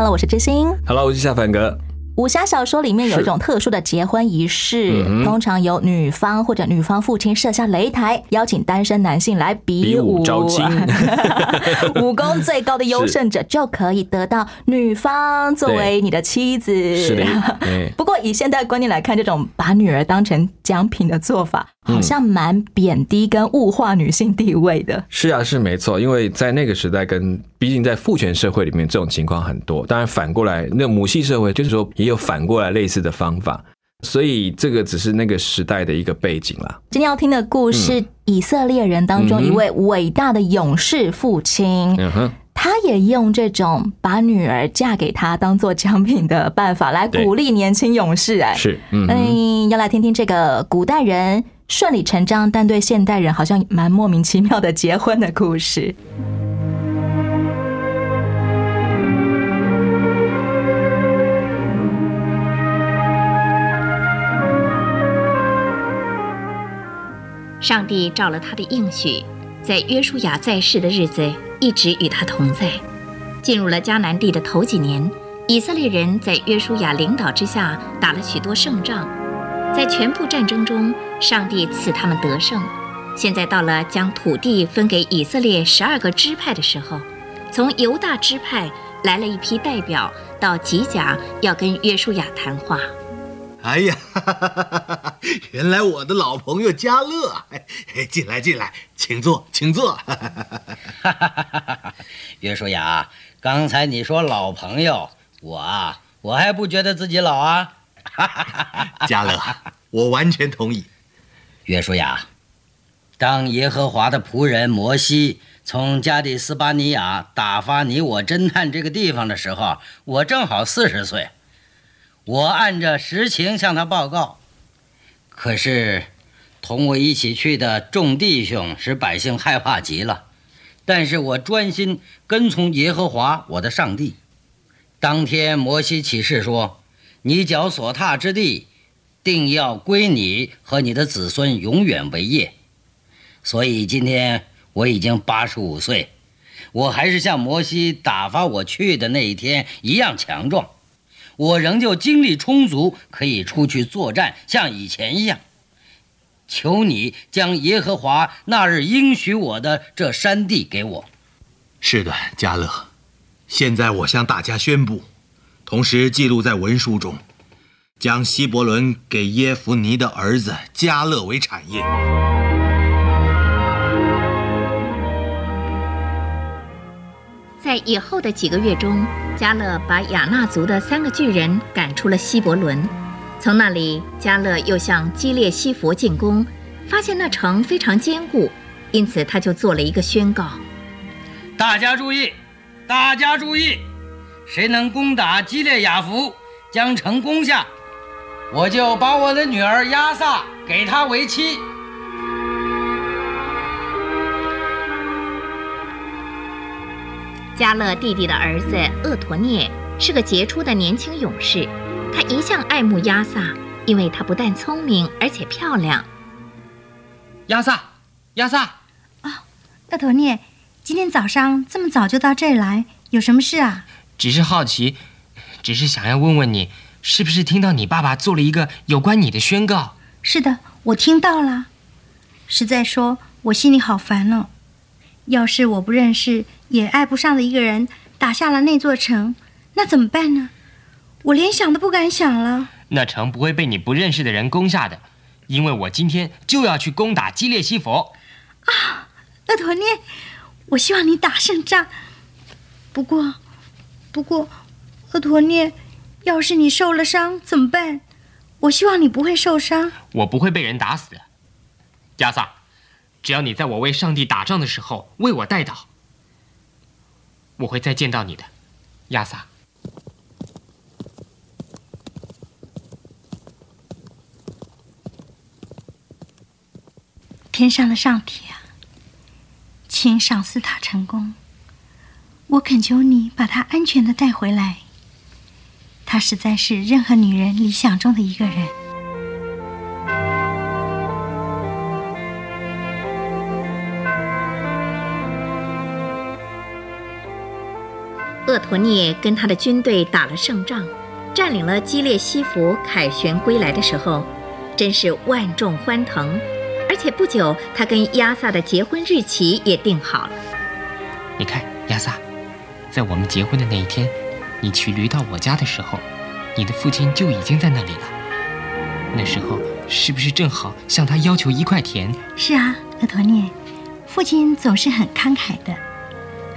Hello，我是知心。Hello，我是夏凡哥。武侠小说里面有一种特殊的结婚仪式，嗯通常由女方或者女方父亲设下擂台，邀请单身男性来比比武招亲 武功最高的优胜者就可以得到女方作为你的妻子。是的，不过以现代观念来看，这种把女儿当成奖品的做法，好像蛮贬低跟物化女性地位的。是啊，是没错，因为在那个时代跟毕竟在父权社会里面，这种情况很多。当然反过来，那母系社会就是说也有反过来类似的方法，所以这个只是那个时代的一个背景啦。今天要听的故事，以色列人当中一位伟大的勇士父亲，嗯哼，他也用这种把女儿嫁给他当做奖品的办法来鼓励年轻勇士。哎，是，嗯，嗯，要来听听这个古代人顺理成章，但对现代人好像蛮莫名其妙的结婚的故事。上帝照了他的应许，在约书亚在世的日子，一直与他同在。进入了迦南地的头几年，以色列人在约书亚领导之下打了许多胜仗，在全部战争中，上帝赐他们得胜。现在到了将土地分给以色列十二个支派的时候，从犹大支派来了一批代表到吉甲，要跟约书亚谈话。哎呀，原来我的老朋友嘉乐，哎，进来进来，请坐，请坐。约书亚，刚才你说老朋友，我啊，我还不觉得自己老啊。嘉乐，我完全同意。约书亚，当耶和华的仆人摩西从加利斯巴尼亚打发你我侦探这个地方的时候，我正好四十岁。我按着实情向他报告，可是同我一起去的众弟兄使百姓害怕极了。但是我专心跟从耶和华我的上帝。当天摩西起誓说：“你脚所踏之地，定要归你和你的子孙永远为业。”所以今天我已经八十五岁，我还是像摩西打发我去的那一天一样强壮。我仍旧精力充足，可以出去作战，像以前一样。求你将耶和华那日应许我的这山地给我。是的，嘉乐。现在我向大家宣布，同时记录在文书中，将希伯伦给耶夫尼的儿子加勒为产业。在以后的几个月中，加勒把亚纳族的三个巨人赶出了希伯伦。从那里，加勒又向基列西佛进攻，发现那城非常坚固，因此他就做了一个宣告：大家注意，大家注意，谁能攻打基列雅福，将城攻下，我就把我的女儿亚萨给他为妻。加勒弟弟的儿子厄陀涅是个杰出的年轻勇士，他一向爱慕亚萨，因为他不但聪明，而且漂亮。亚萨，亚萨，啊厄陀涅，今天早上这么早就到这儿来，有什么事啊？只是好奇，只是想要问问你，是不是听到你爸爸做了一个有关你的宣告？是的，我听到了。实在说，我心里好烦哦。要是我不认识也爱不上的一个人打下了那座城，那怎么办呢？我连想都不敢想了。那城不会被你不认识的人攻下的，因为我今天就要去攻打基列西佛。啊厄陀涅，我希望你打胜仗。不过，不过，厄陀涅，要是你受了伤怎么办？我希望你不会受伤，我不会被人打死。亚萨，只要你在我为上帝打仗的时候为我带刀。我会再见到你的，亚萨。天上的上帝啊，请赏赐他成功。我恳求你把他安全的带回来。他实在是任何女人理想中的一个人。厄陀涅跟他的军队打了胜仗，占领了基列西弗，凯旋归来的时候，真是万众欢腾。而且不久，他跟亚萨的结婚日期也定好了。你看，亚萨，在我们结婚的那一天，你骑驴到我家的时候，你的父亲就已经在那里了。那时候是不是正好向他要求一块田？是啊，厄陀涅，父亲总是很慷慨的。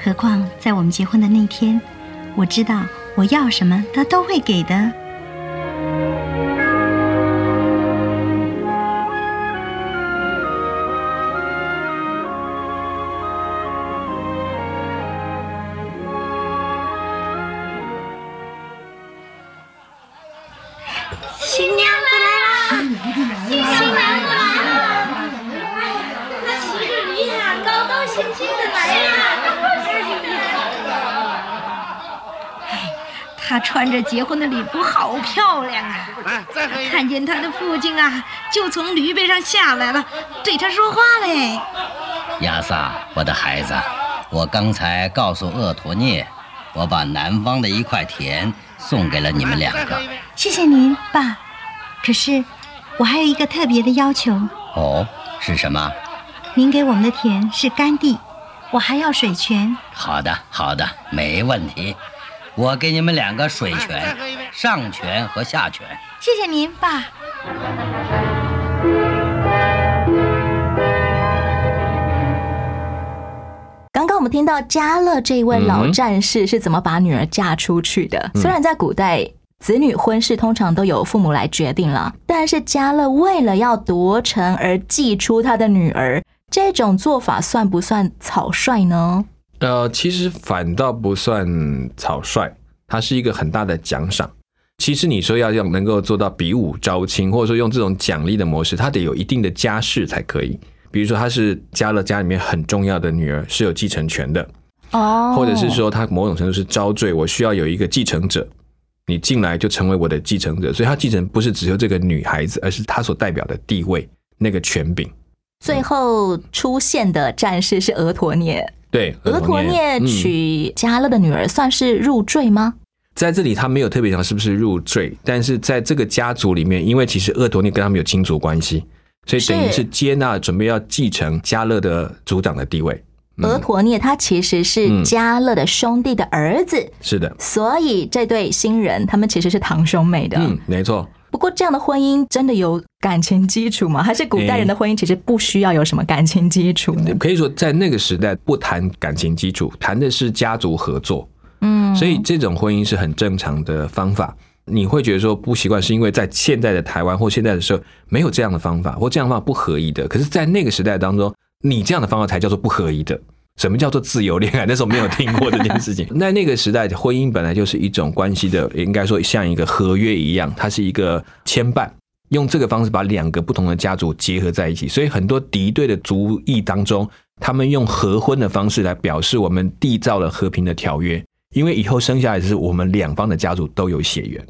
何况在我们结婚的那天，我知道我要什么，他都会给的。好漂亮啊！看见他的父亲啊，就从驴背上下来了，对他说话嘞。亚萨，我的孩子，我刚才告诉厄陀涅，我把南方的一块田送给了你们两个。谢谢您，爸。可是，我还有一个特别的要求。哦，是什么？您给我们的田是干地，我还要水泉。好的，好的，没问题。我给你们两个水拳，上拳和下拳。谢谢您，爸。刚刚我们听到嘉乐这一位老战士是怎么把女儿嫁出去的。虽然在古代，子女婚事通常都由父母来决定了，但是嘉乐为了要夺城而祭出他的女儿，这种做法算不算草率呢？呃，其实反倒不算草率，它是一个很大的奖赏。其实你说要用能够做到比武招亲，或者说用这种奖励的模式，它得有一定的家世才可以。比如说，他是加了家里面很重要的女儿，是有继承权的，哦，或者是说他某种程度是招赘，我需要有一个继承者，你进来就成为我的继承者，所以他继承不是只有这个女孩子，而是她所代表的地位那个权柄。最后出现的战士是俄陀涅，对，俄陀涅嗯娶嘉勒的女儿，算是入赘吗？在这里他没有特别讲是不是入赘，但是在这个家族里面，因为其实厄陀涅跟他们有亲族关系，所以等于是是接纳准备要继承嘉勒的族长的地位。嗯俄陀涅他其实是嗯嘉乐的兄弟的儿子，是的，所以这对新人他们其实是堂兄妹的。嗯，没错。不过这样的婚姻真的有感情基础吗？还是古代人的婚姻其实不需要有什么感情基础呢？可以说在那个时代不谈感情基础，谈的是家族合作。嗯，所以这种婚姻是很正常的方法。你会觉得说不习惯，是因为在现在的台湾或现在的社会没有这样的方法，或这样的方法不合宜的。可是，在那个时代当中，你这样的方法才叫做不合宜的。什么叫做自由恋爱？那时候没有听过这件事情。那那个时代，婚姻本来就是一种关系的，应该说像一个合约一样，它是一个牵绊。用这个方式把两个不同的家族结合在一起，所以很多敌对的族裔当中，他们用合婚的方式来表示我们缔造了和平的条约。因为以后生下来是我们两方的家族都有血缘，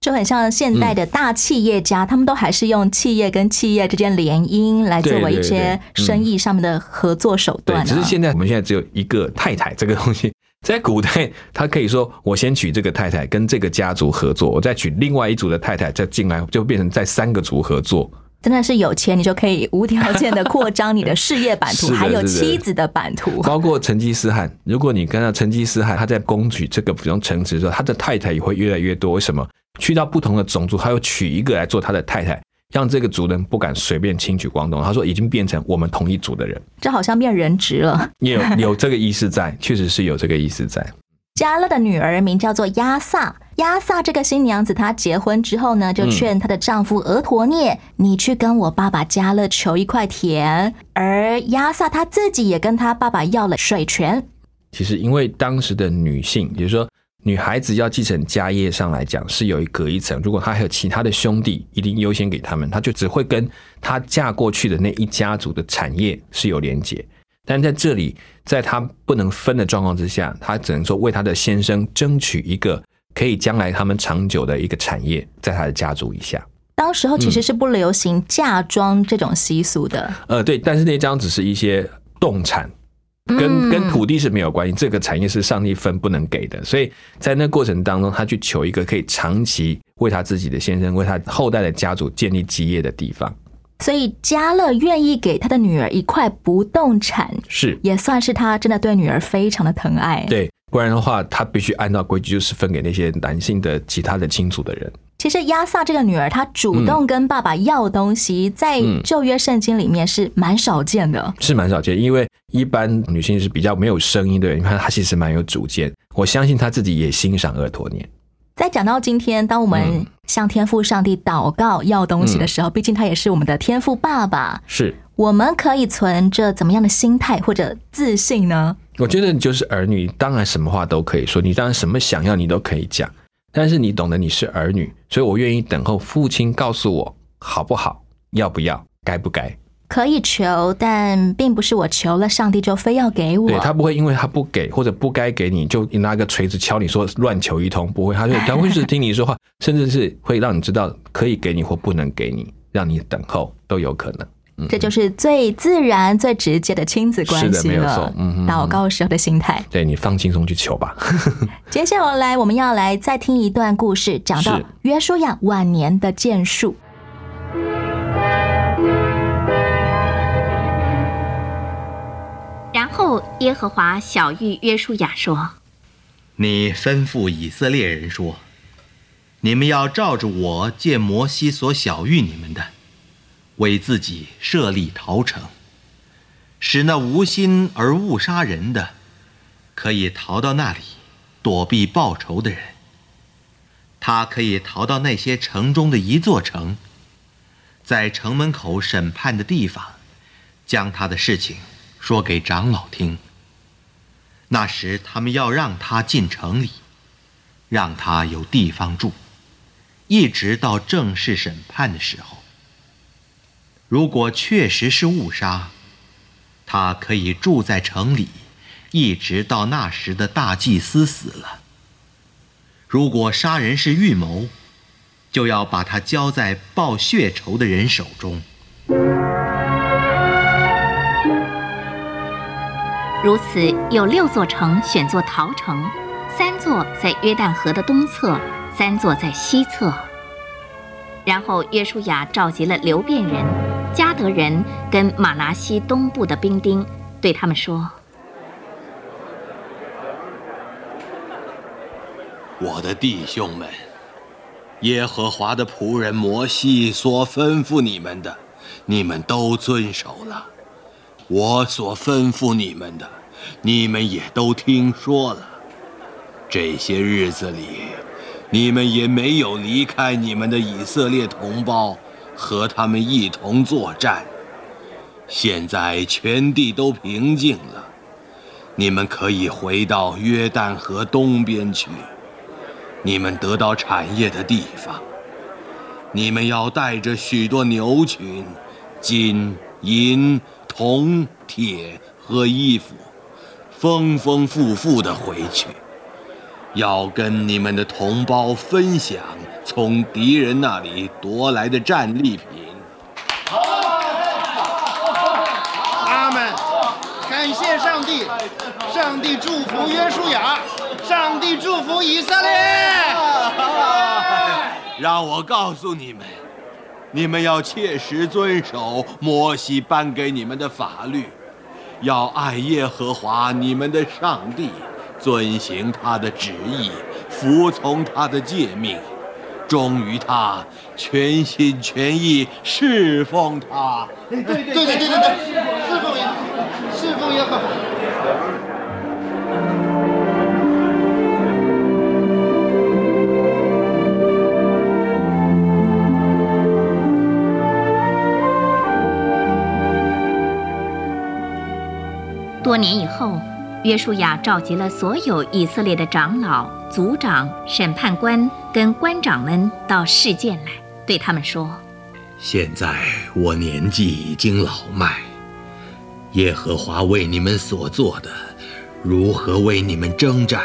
就很像现代的大企业家，他们都还是用企业跟企业之间联姻来作为一些生意上面的合作手段、啊。对，只是现在我们现在只有一个太太这个东西，在古代他可以说我先娶这个太太跟这个家族合作，我再娶另外一组的太太再进来，就变成在三个族合作。真的是有钱，你就可以无条件的扩张你的事业版图，还有妻子的版图。包括成吉思汗，如果你跟到成吉思汗，他在攻取这个比如城池的时候，他的太太也会越来越多。为什么？去到不同的种族，他又娶一个来做他的太太，让这个族人不敢随便轻举妄动。他说，已经变成我们同一族的人，这好像变人质了。也有 有这个意思在，确实是有这个意思在。加勒的女儿名叫做亚萨，亚萨这个新娘子，她结婚之后呢，就劝她的丈夫俄陀涅，你去跟我爸爸加勒求一块田。而亚萨她自己也跟她爸爸要了水泉。其实，因为当时的女性，也就是说女孩子要继承家业上来讲是有一隔一层，如果她还有其他的兄弟，一定优先给他们，她就只会跟她嫁过去的那一家族的产业是有连结。但在这里，在她不能分的状况之下，她只能说为她的先生争取一个可以将来他们长久的一个产业，在她的家族以下。当时候其实是不流行嫁妆这种习俗的，呃，对，但是那张只是一些动产，跟嗯。跟土地是没有关系，这个产业是上帝分不能给的，所以在那过程当中，他去求一个可以长期为他自己的先生、为他后代的家族建立基业的地方，所以家乐愿意给他的女儿一块不动产，是。也算是他真的对女儿非常的疼爱。，对，不然的话，他必须按照规矩，就是分给那些男性的其他的亲族的人。其实亚萨这个女儿，她主动跟爸爸要东西，在嗯旧约圣经里面是蛮少见的。是蛮少见，因为一般女性是比较没有声音的人，你看她其实蛮有主见，我相信她自己也欣赏厄陀念。在讲到今天，当我们嗯向天父上帝祷告要东西的时候，毕竟他也是我们的天父爸爸，是，我们可以存着怎么样的心态或者自信呢？我觉得你就是儿女，当然什么话都可以说，你当然什么想要你都可以讲，但是你懂得你是儿女，所以我愿意等候父亲告诉我好不好，要不要，该不该。可以求，但并不是我求了上帝就非要给我。对他不会因为他不给或者不该给你，就拿个锤子敲你说乱求一通，不会，他就他会是听你说话，甚至是会让你知道可以给你或不能给你，让你等候都有可能。这就是最自然、最直接的亲子关是的系了没有错。嗯祷告时候的心态。对你放轻松去求吧。接下来我们要来再听一段故事，讲到约书亚晚年的建树。然后耶和华小谕约书亚说你吩咐以色列人说：“你们要照着我借摩西所晓谕你们的，为自己设立逃城，使那无心而误杀人的，可以逃到那里，躲避报仇的人。他可以逃到那些城中的一座城，在城门口审判的地方，将他的事情说给长老听。”那时他们要让他进城里，让他有地方住，一直到正式审判的时候。如果确实是误杀，他可以住在城里，一直到那时的大祭司死了。如果杀人是预谋，就要把他交在报血仇的人手中。如此，有六座城选作逃城，三座在约旦河的东侧，三座在西侧。然后约书亚召集了流变人、加德人跟马拿西东部的兵丁，对他们说我的弟兄们，耶和华的仆人摩西所吩咐你们的，你们都遵守了；我所吩咐你们的，你们也都听说了。这些日子里，你们也没有离开你们的以色列同胞，和他们一同作战。现在全地都平静了，你们可以回到约旦河东边去。你们得到产业的地方，你们要带着许多牛群、金银、铜、铁和衣服，丰丰富富的回去，要跟你们的同胞分享从敌人那里夺来的战利品。阿门！感谢上帝，上帝祝福约书亚，上帝祝福以色列。让我告诉你们，你们要切实遵守摩西颁给你们的法律，要爱耶和华你们的上帝，遵行他的旨意，服从他的诫命，忠于他，全心全意侍奉他。对对对对对，侍奉，侍奉耶和华。多年以后，约书亚召集了所有以色列的长老、族长、审判官跟官长们到事件来，对他们说：“现在我年纪已经老迈，耶和华为你们所做的，如何为你们征战，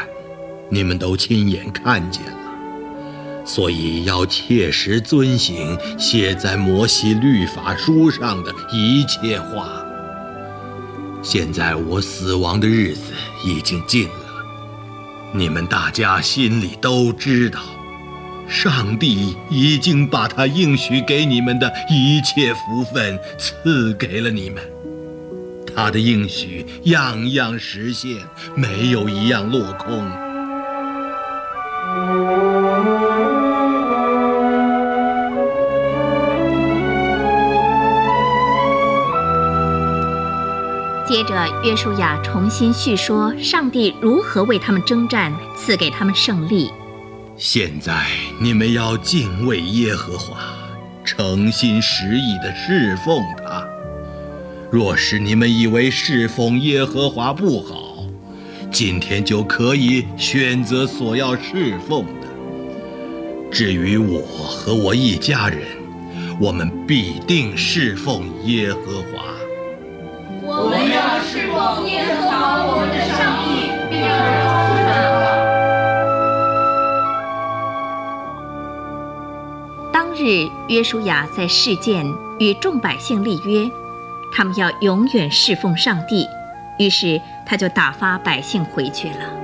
你们都亲眼看见了。所以要切实遵行写在摩西律法书上的一切话。现在我死亡的日子已经近了，你们大家心里都知道，上帝已经把他应许给你们的一切福分赐给了你们。他的应许样样实现，没有一样落空。约书亚重新叙说上帝如何为他们征战，赐给他们胜利。现在你们要敬畏耶和华，诚心实意地侍奉他。若是你们以为侍奉耶和华不好，今天就可以选择所要侍奉的。至于我和我一家人，我们必定侍奉耶和华。我们要侍奉耶和华我们的上帝，并要饶恕他。当日，约书亚在事件与众百姓立约，他们要永远侍奉上帝。于是，他就打发百姓回去了。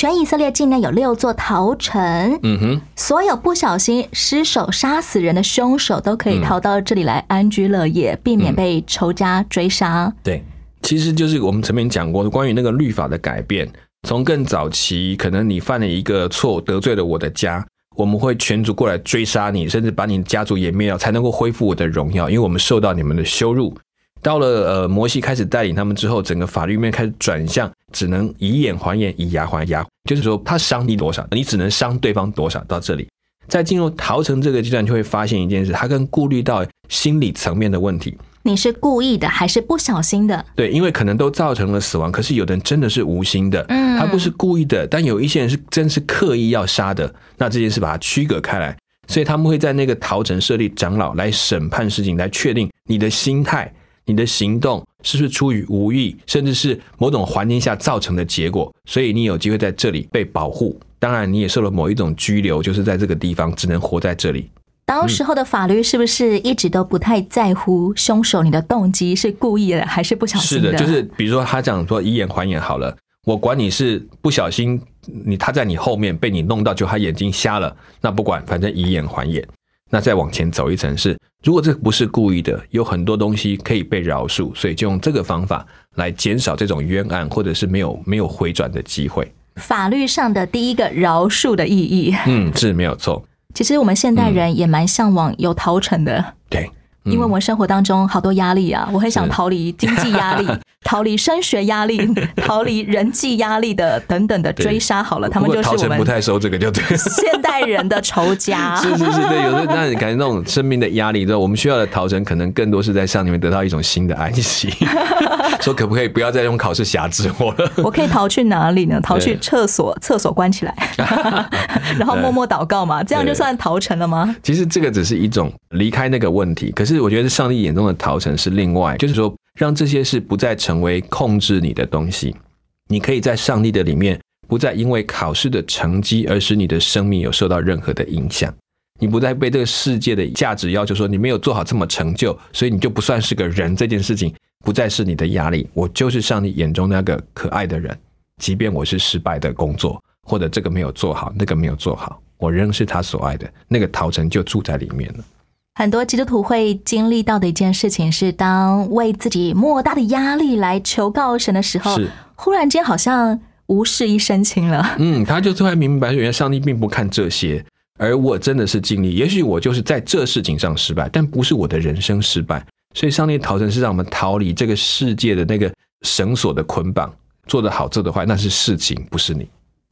全以色列境内有六座逃城，嗯哼，所有不小心失手杀死人的凶手都可以逃到这里来安居乐业，避免被仇家追杀。对，其实就是我们前面讲过的关于那个律法的改变，从更早期，可能你犯了一个错，得罪了我的家，我们会全族过来追杀你，甚至把你的家族也灭掉，才能够恢复我的荣耀，因为我们受到你们的羞辱。到了呃，摩西开始带领他们之后，整个法律面开始转向，只能以眼还眼，以牙还牙，就是说他伤你多少，你只能伤对方多少。到这里，在进入逃城这个阶段，就会发现一件事，他更顾虑到心理层面的问题。你是故意的还是不小心的？对，因为可能都造成了死亡，可是有的人真的是无心的，嗯他不是故意的，但有一些人是真是刻意要杀的，那这件事把它区隔开来，所以他们会在那个逃城设立长老来审判事情，来确定你的心态。你的行动是不是出于无意，甚至是某种环境下造成的结果？所以你有机会在这里被保护。当然，你也受了某一种拘留，就是在这个地方只能活在这里。当时候的法律是不是一直都不太在乎凶手你的动机是故意的还是不小心是的，就是比如说他讲说以眼还眼好了，我管你是不小心，你他在你后面被你弄到，就他眼睛瞎了，那不管，反正以眼还眼。那再往前走一层是，如果这不是故意的，有很多东西可以被饶恕，所以就用这个方法来减少这种冤案，或者是没有没有回转的机会。法律上的第一个饶恕的意义。嗯，是没有错。其实我们现代人也蛮向往有逃城的，对，因为我们生活当中好多压力啊，我很想逃离经济压力、逃离升学压力、逃离人际压力的等等的追杀。好了，他们就是我们不太收这个，就对。现代人的仇家。是是是，对，有的那你感觉那种生命的压力，对，我们需要的逃城可能更多是在上里面得到一种新的安息。说可不可以不要再用考试辖制我了？我可以逃去哪里呢？逃去厕所，厕所关起来，然后默默祷告嘛，这样就算逃城了吗？其实这个只是一种离开那个问题，可是我觉得上帝眼中的逃城是另外，就是说让这些事不再成为控制你的东西，你可以在上帝的里面，不再因为考试的成绩而使你的生命有受到任何的影响。你不再被这个世界的价值要求说你没有做好这么成就，所以你就不算是个人。这件事情不再是你的压力，我就是上帝眼中那个可爱的人。即便我是失败的工作，或者这个没有做好，那个没有做好，我仍是他所爱的。那个陶城就住在里面了。很多基督徒会经历到的一件事情是，当为自己莫大的压力来求告神的时候，忽然间好像无事一身轻了。嗯，他就突然明白，原来上帝并不看这些。而我真的是尽力，也许我就是在这事情上失败，但不是我的人生失败。所以，上帝逃生是让我们逃离这个世界的那个绳索的捆绑。做得好，做得坏，那是事情，不是你。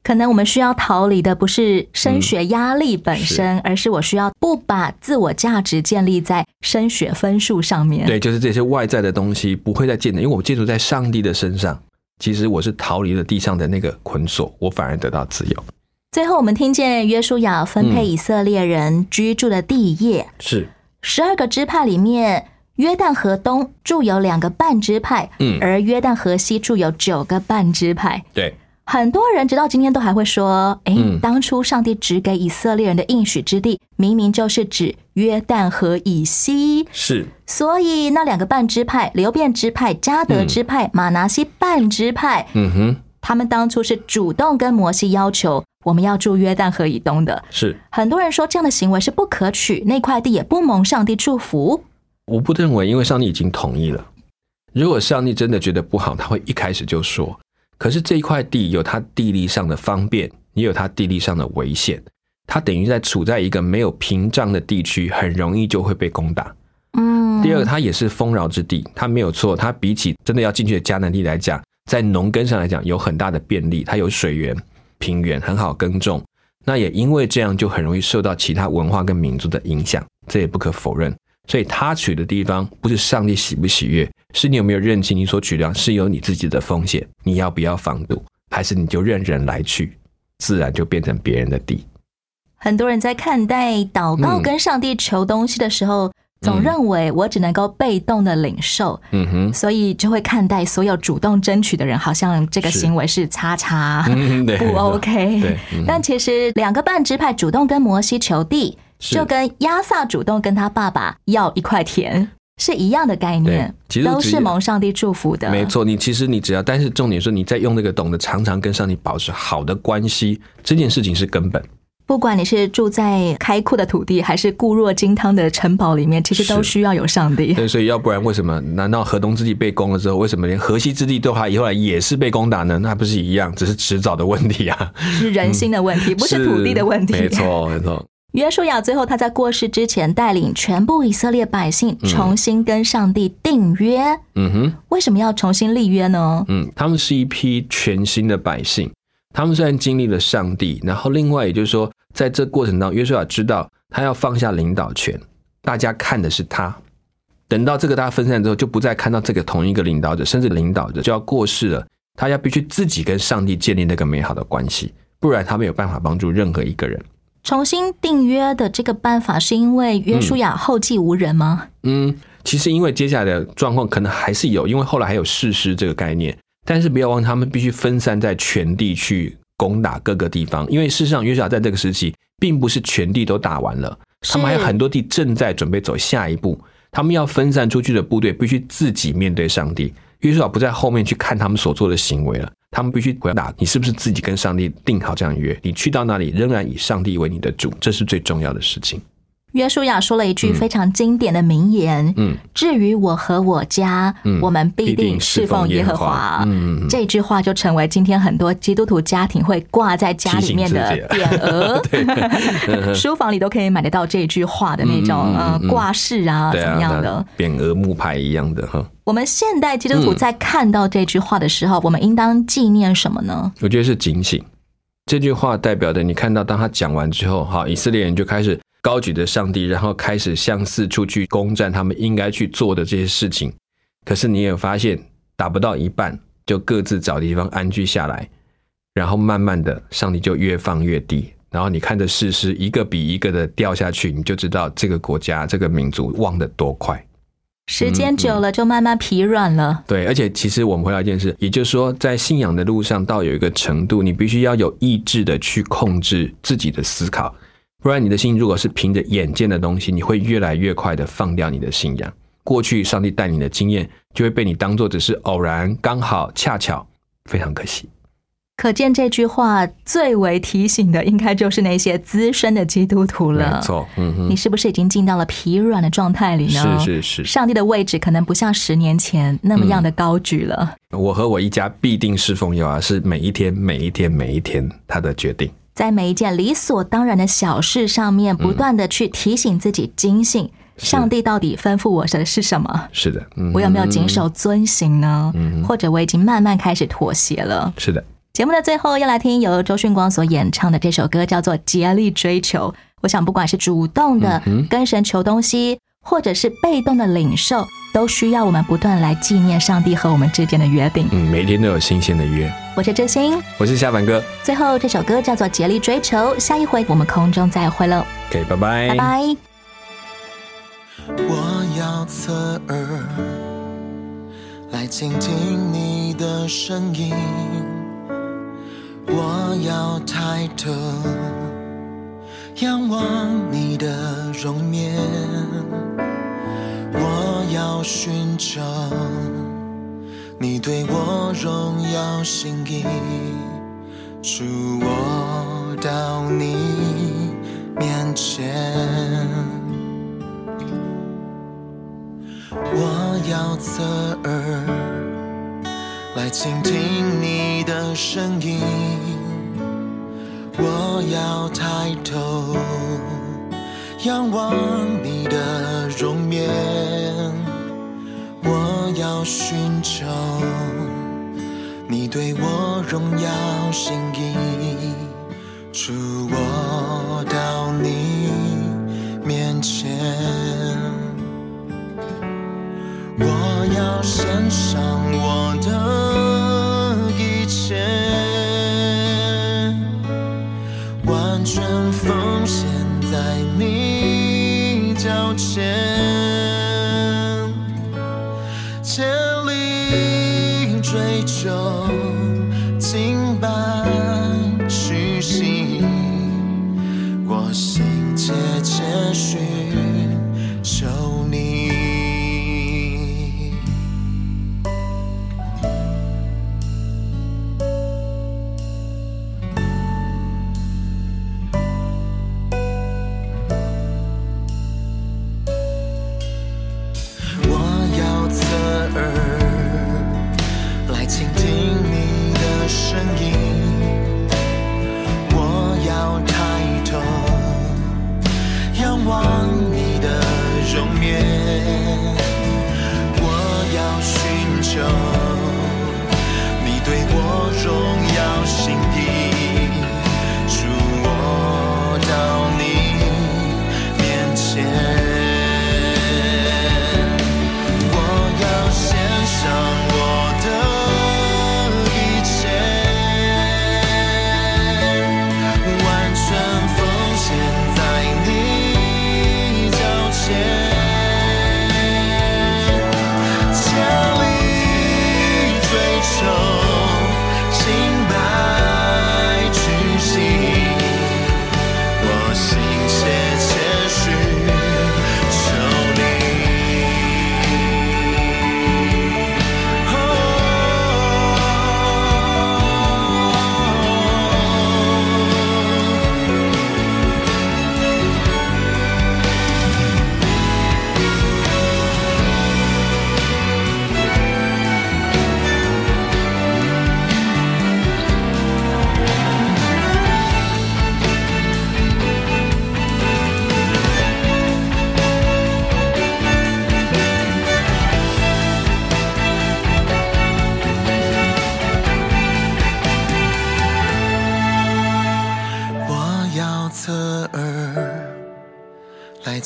可能我们需要逃离的不是升学压力本身，而是我需要不把自我价值建立在升学分数上面。对，就是这些外在的东西不会再建立，因为我建筑在上帝的身上。其实我是逃离了地上的那个捆锁，我反而得到自由。最后，我们听见约书亚分配以色列人居住的地业，是十二个支派里面，约旦河东住有两个半支派，嗯而约旦河西住有九个半支派。对，很多人直到今天都还会说：“诶，嗯当初上帝指给以色列人的应许之地，明明就是指约旦河以西。是所以那两个半支派——流变支派、加德支派、马拿西半支派，嗯哼，他们当初是主动跟摩西要求我们要住约旦河以东的。是，很多人说这样的行为是不可取，那块地也不蒙上帝祝福。我不认为，因为上帝已经同意了。如果上帝真的觉得不好，他会一开始就说。可是这一块地有它地理上的方便，也有它地理上的危险。它等于在处在一个没有屏障的地区，很容易就会被攻打。嗯，第二个，它也是丰饶之地，它没有错。它比起真的要进去的迦南地来讲，在农耕上来讲有很大的便利，它有水源、平原，很好耕种。那也因为这样，就很容易受到其他文化跟民族的影响，这也不可否认。所以他取的地方不是上帝喜不喜悦，是你有没有认清你所取量是有你自己的风险，你要不要防堵，还是你就任人来去，自然就变成别人的地。很多人在看待祷告嗯跟上帝求东西的时候，总认为我只能够被动的领受，嗯哼，所以就会看待所有主动争取的人，好像这个行为是叉叉，嗯不 OK。对嗯。但其实两个半支派主动跟摩西求地，就跟亚萨主动跟他爸爸要一块田是一样的概念，其实都是蒙上帝祝福的。没错，你其实你只要，但是重点是你在用那个懂得常常跟上帝保持好的关系，这件事情是根本。不管你是住在开阔的土地，还是固若金汤的城堡里面，其实都需要有上帝。对，所以要不然为什么？难道河东之地被攻了之后，为什么连河西之地都还以后来也是被攻打呢？那还不是一样，只是迟早的问题啊，是人心的问题，不是土地的问题。没错，没错。约书亚最后他在过世之前，带领全部以色列百姓重新跟上帝订约。嗯哼，为什么要重新立约呢？嗯，他们是一批全新的百姓。他们虽然经历了上帝，然后另外也就是说，在这过程当中，约书亚知道他要放下领导权，大家看的是他。等到这个大家分散之后，就不再看到这个同一个领导者，甚至领导者就要过世了，他要必须自己跟上帝建立那个美好的关系，不然他没有办法帮助任何一个人。重新订约的这个办法，是因为约书亚后继无人吗？嗯，其实因为接下来的状况可能还是有，因为后来还有誓师这个概念，但是不要忘，他们必须分散在全地去攻打各个地方，因为事实上约书亚在这个时期并不是全地都打完了，他们还有很多地正在准备走下一步，他们要分散出去的部队必须自己面对上帝。约书亚不在后面去看他们所做的行为了，他们必须回答你是不是自己跟上帝定好这样约，你去到那里仍然以上帝为你的主，这是最重要的事情。约书亚说了一句非常经典的名言：“嗯，至于我和我家，嗯。我们必定侍奉耶和华。”这句话就成为今天很多基督徒家庭会挂在家里面的匾。额，书房里都可以买得到这句话的那种挂饰啊，怎么样的？那匾额木牌一样的哈。我们现代基督徒在看到这句话的时候，我们应当纪念什么呢？我觉得是警醒。这句话代表的，你看到当他讲完之后，哈，以色列人就开始高举着上帝，然后开始向四处去攻占他们应该去做的这些事情。可是你也发现，打不到一半，就各自找地方安居下来，然后慢慢的，上帝就越放越低。然后你看着事实一个比一个的掉下去，你就知道这个国家、这个民族忘得多快。时间久了就慢慢疲软了。对，而且其实我们回到一件事，也就是说，在信仰的路上到有一个程度，你必须要有意志的去控制自己的思考，不然你的心如果是凭着眼见的东西，你会越来越快的放掉你的信仰。过去上帝带你的经验，就会被你当做只是偶然、刚好、恰巧，非常可惜。可见这句话最为提醒的，应该就是那些资深的基督徒了。没错，嗯哼，你是不是已经进到了疲软的状态里呢？是是是，上帝的位置可能不像十年前那么样的高举了。我和我一家必定侍奉耶和华，是每一天、每一天、每一天他的决定。在每一件理所当然的小事上面，不断的去提醒自己警醒，上帝到底吩咐我的是什么？是的，嗯我有没有谨守遵行呢？嗯或者我已经慢慢开始妥协了？是的。节目的最后要来听由周迅光所演唱的这首歌，叫做《竭力追求》。我想，不管是主动的跟神求东西，或者是被动的领受，都需要我们不断来纪念上帝和我们之间的约定。嗯，每天都有新鲜的约。我是真心，我是夏凡哥。最后这首歌叫做《竭力追求》，下一回我们空中再会喽。OK，拜拜，拜拜。我要侧耳来倾听你的声音，我要抬头仰望你的容颜，我要寻找你对我荣耀心意，主我到你面前。我要侧耳来倾听你的声音，我要抬头仰望你的容颜，我要寻求你对我荣耀心意，主我到你面前。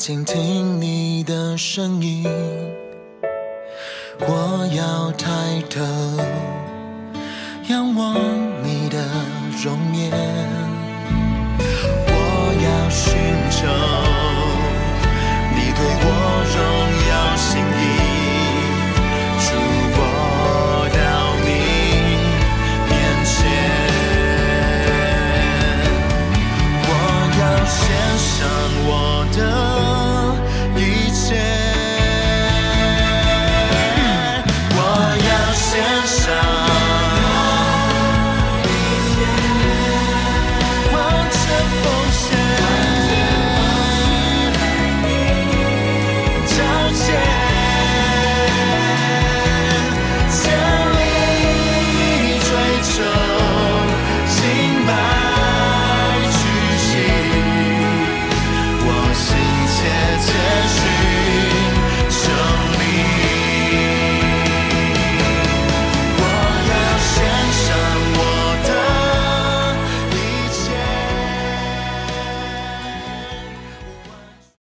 倾听。